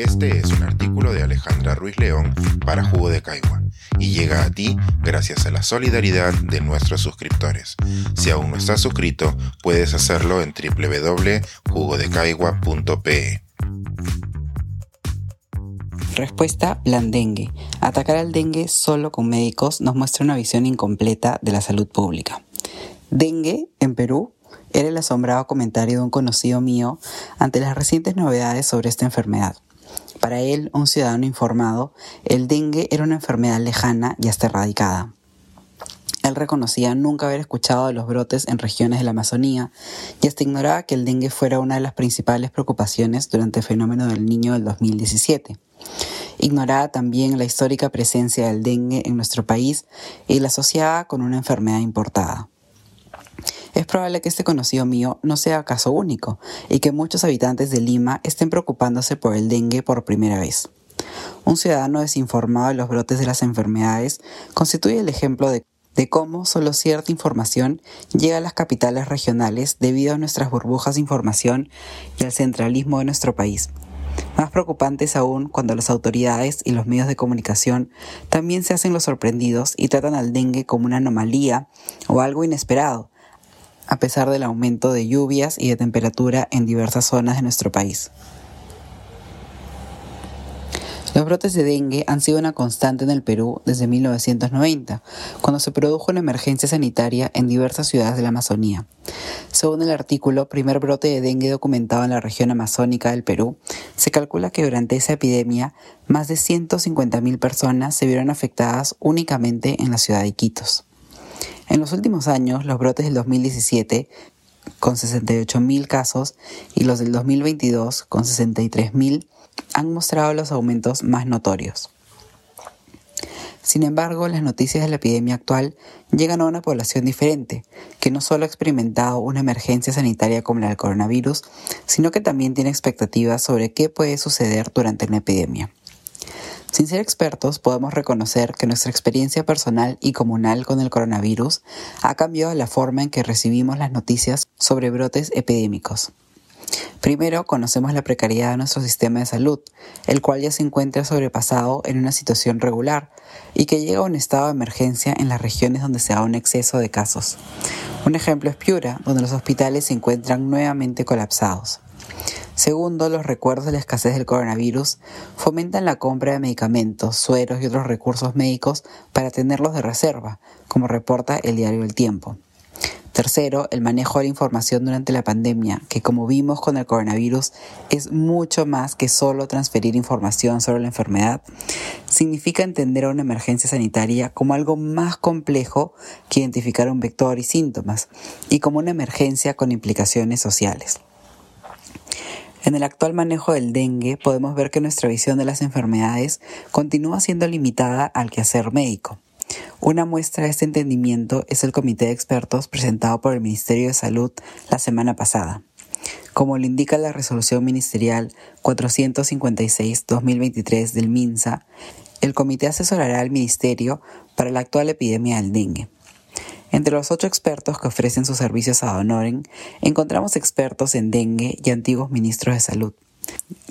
Este es un artículo de Alejandra Ruiz León para Jugo de Caigua y llega a ti gracias a la solidaridad de nuestros suscriptores. Si aún no estás suscrito, puedes hacerlo en www.jugodecaigua.pe. Respuesta Plan Dengue. Atacar al dengue solo con médicos nos muestra una visión incompleta de la salud pública. Dengue, en Perú, era el asombrado comentario de un conocido mío ante las recientes novedades sobre esta enfermedad. Para él, un ciudadano informado, el dengue era una enfermedad lejana y hasta erradicada. Él reconocía nunca haber escuchado de los brotes en regiones de la Amazonía y hasta ignoraba que el dengue fuera una de las principales preocupaciones durante el fenómeno del niño del 2017. Ignoraba también la histórica presencia del dengue en nuestro país y la asociaba con una enfermedad importada. Es probable que este conocido mío no sea caso único y que muchos habitantes de Lima estén preocupándose por el dengue por primera vez. Un ciudadano desinformado de los brotes de las enfermedades constituye el ejemplo de, cómo solo cierta información llega a las capitales regionales debido a nuestras burbujas de información y al centralismo de nuestro país. Más preocupante es aún cuando las autoridades y los medios de comunicación también se hacen los sorprendidos y tratan al dengue como una anomalía o algo inesperado, a pesar del aumento de lluvias y de temperatura en diversas zonas de nuestro país. Los brotes de dengue han sido una constante en el Perú desde 1990, cuando se produjo una emergencia sanitaria en diversas ciudades de la Amazonía. Según el artículo Primer brote de dengue documentado en la región amazónica del Perú, se calcula que durante esa epidemia más de 150.000 personas se vieron afectadas únicamente en la ciudad de Iquitos. En los últimos años, los brotes del 2017, con 68.000 casos, y los del 2022, con 63.000, han mostrado los aumentos más notorios. Sin embargo, las noticias de la epidemia actual llegan a una población diferente, que no solo ha experimentado una emergencia sanitaria como la del coronavirus, sino que también tiene expectativas sobre qué puede suceder durante una epidemia. Sin ser expertos, podemos reconocer que nuestra experiencia personal y comunal con el coronavirus ha cambiado la forma en que recibimos las noticias sobre brotes epidémicos. Primero, conocemos la precariedad de nuestro sistema de salud, el cual ya se encuentra sobrepasado en una situación regular y que llega a un estado de emergencia en las regiones donde se da un exceso de casos. Un ejemplo es Piura, donde los hospitales se encuentran nuevamente colapsados. Segundo, los recuerdos de la escasez del coronavirus fomentan la compra de medicamentos, sueros y otros recursos médicos para tenerlos de reserva, como reporta el diario El Tiempo. Tercero, el manejo de la información durante la pandemia, que como vimos con el coronavirus es mucho más que solo transferir información sobre la enfermedad, significa entender a una emergencia sanitaria como algo más complejo que identificar un vector y síntomas, y como una emergencia con implicaciones sociales. En el actual manejo del dengue podemos ver que nuestra visión de las enfermedades continúa siendo limitada al quehacer médico. Una muestra de este entendimiento es el comité de expertos presentado por el Ministerio de Salud la semana pasada. Como lo indica la resolución ministerial 456-2023 del MINSA, el comité asesorará al Ministerio para la actual epidemia del dengue. Entre los ocho expertos que ofrecen sus servicios a Honoren, encontramos expertos en dengue y antiguos ministros de salud.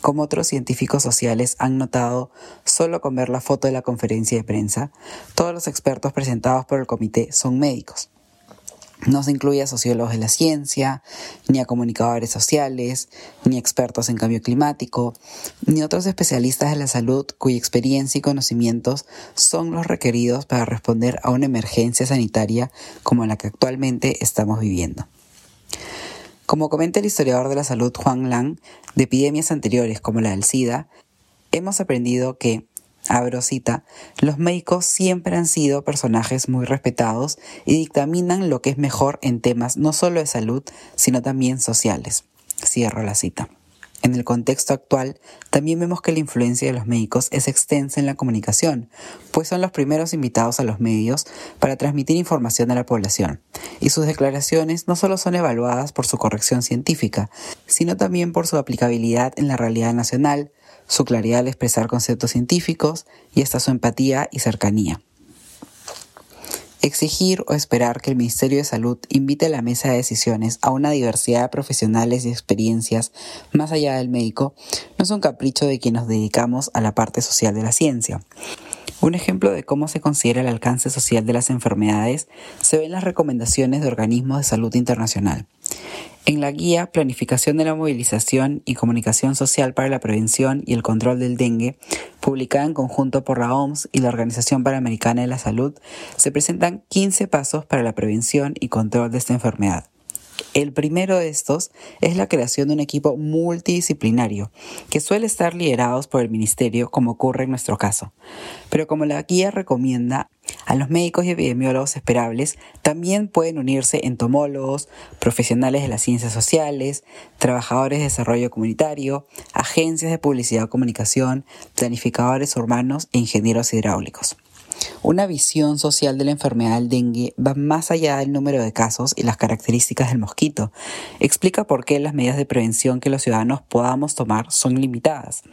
Como otros científicos sociales han notado, solo con ver la foto de la conferencia de prensa, todos los expertos presentados por el comité son médicos. No se incluye a sociólogos de la ciencia, ni a comunicadores sociales, ni expertos en cambio climático, ni otros especialistas de la salud cuya experiencia y conocimientos son los requeridos para responder a una emergencia sanitaria como la que actualmente estamos viviendo. Como comenta el historiador de la salud Juan Lang, de epidemias anteriores como la del SIDA, hemos aprendido que abro cita, los médicos siempre han sido personajes muy respetados y dictaminan lo que es mejor en temas no solo de salud, sino también sociales. Cierro la cita. En el contexto actual, también vemos que la influencia de los médicos es extensa en la comunicación, pues son los primeros invitados a los medios para transmitir información a la población, y sus declaraciones no solo son evaluadas por su corrección científica, sino también por su aplicabilidad en la realidad nacional, su claridad al expresar conceptos científicos y hasta su empatía y cercanía. Exigir o esperar que el Ministerio de Salud invite a la mesa de decisiones a una diversidad de profesionales y experiencias más allá del médico no es un capricho de quien nos dedicamos a la parte social de la ciencia. Un ejemplo de cómo se considera el alcance social de las enfermedades se ve en las recomendaciones de organismos de salud internacional. En la guía Planificación de la Movilización y Comunicación Social para la Prevención y el Control del Dengue, publicada en conjunto por la OMS y la Organización Panamericana de la Salud, se presentan 15 pasos para la prevención y control de esta enfermedad. El primero de estos es la creación de un equipo multidisciplinario, que suele estar liderados por el Ministerio, como ocurre en nuestro caso. Pero como la guía recomienda, a los médicos y epidemiólogos esperables también pueden unirse entomólogos, profesionales de las ciencias sociales, trabajadores de desarrollo comunitario, agencias de publicidad o comunicación, planificadores urbanos e ingenieros hidráulicos. Una visión social de la enfermedad del dengue va más allá del número de casos y las características del mosquito. Explica por qué las medidas de prevención que los ciudadanos podamos tomar son limitadas.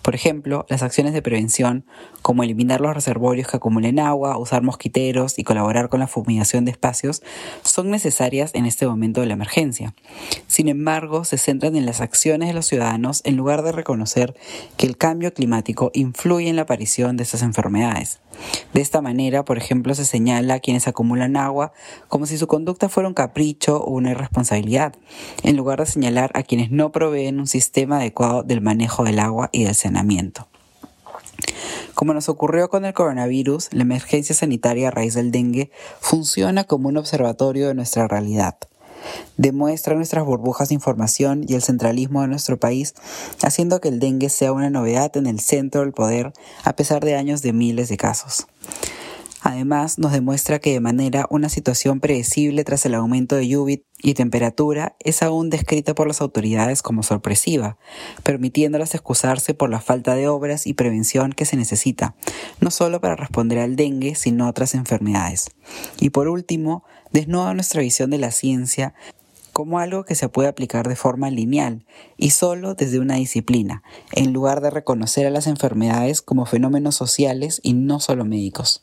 Por ejemplo, las acciones de prevención, como eliminar los reservorios que acumulen agua, usar mosquiteros y colaborar con la fumigación de espacios, son necesarias en este momento de la emergencia. Sin embargo, se centran en las acciones de los ciudadanos en lugar de reconocer que el cambio climático influye en la aparición de estas enfermedades. De esta manera, por ejemplo, se señala a quienes acumulan agua como si su conducta fuera un capricho o una irresponsabilidad, en lugar de señalar a quienes no proveen un sistema adecuado del manejo del agua y del saneamiento. Como nos ocurrió con el coronavirus, la emergencia sanitaria a raíz del dengue funciona como un observatorio de nuestra realidad demuestra nuestras burbujas de información y el centralismo de nuestro país, haciendo que el dengue sea una novedad en el centro del poder a pesar de años de miles de casos. Además, nos demuestra que de manera una situación predecible tras el aumento de lluvia y temperatura es aún descrita por las autoridades como sorpresiva, permitiéndolas excusarse por la falta de obras y prevención que se necesita, no solo para responder al dengue, sino otras enfermedades. Y por último, desnuda nuestra visión de la ciencia como algo que se puede aplicar de forma lineal y solo desde una disciplina, en lugar de reconocer a las enfermedades como fenómenos sociales y no solo médicos.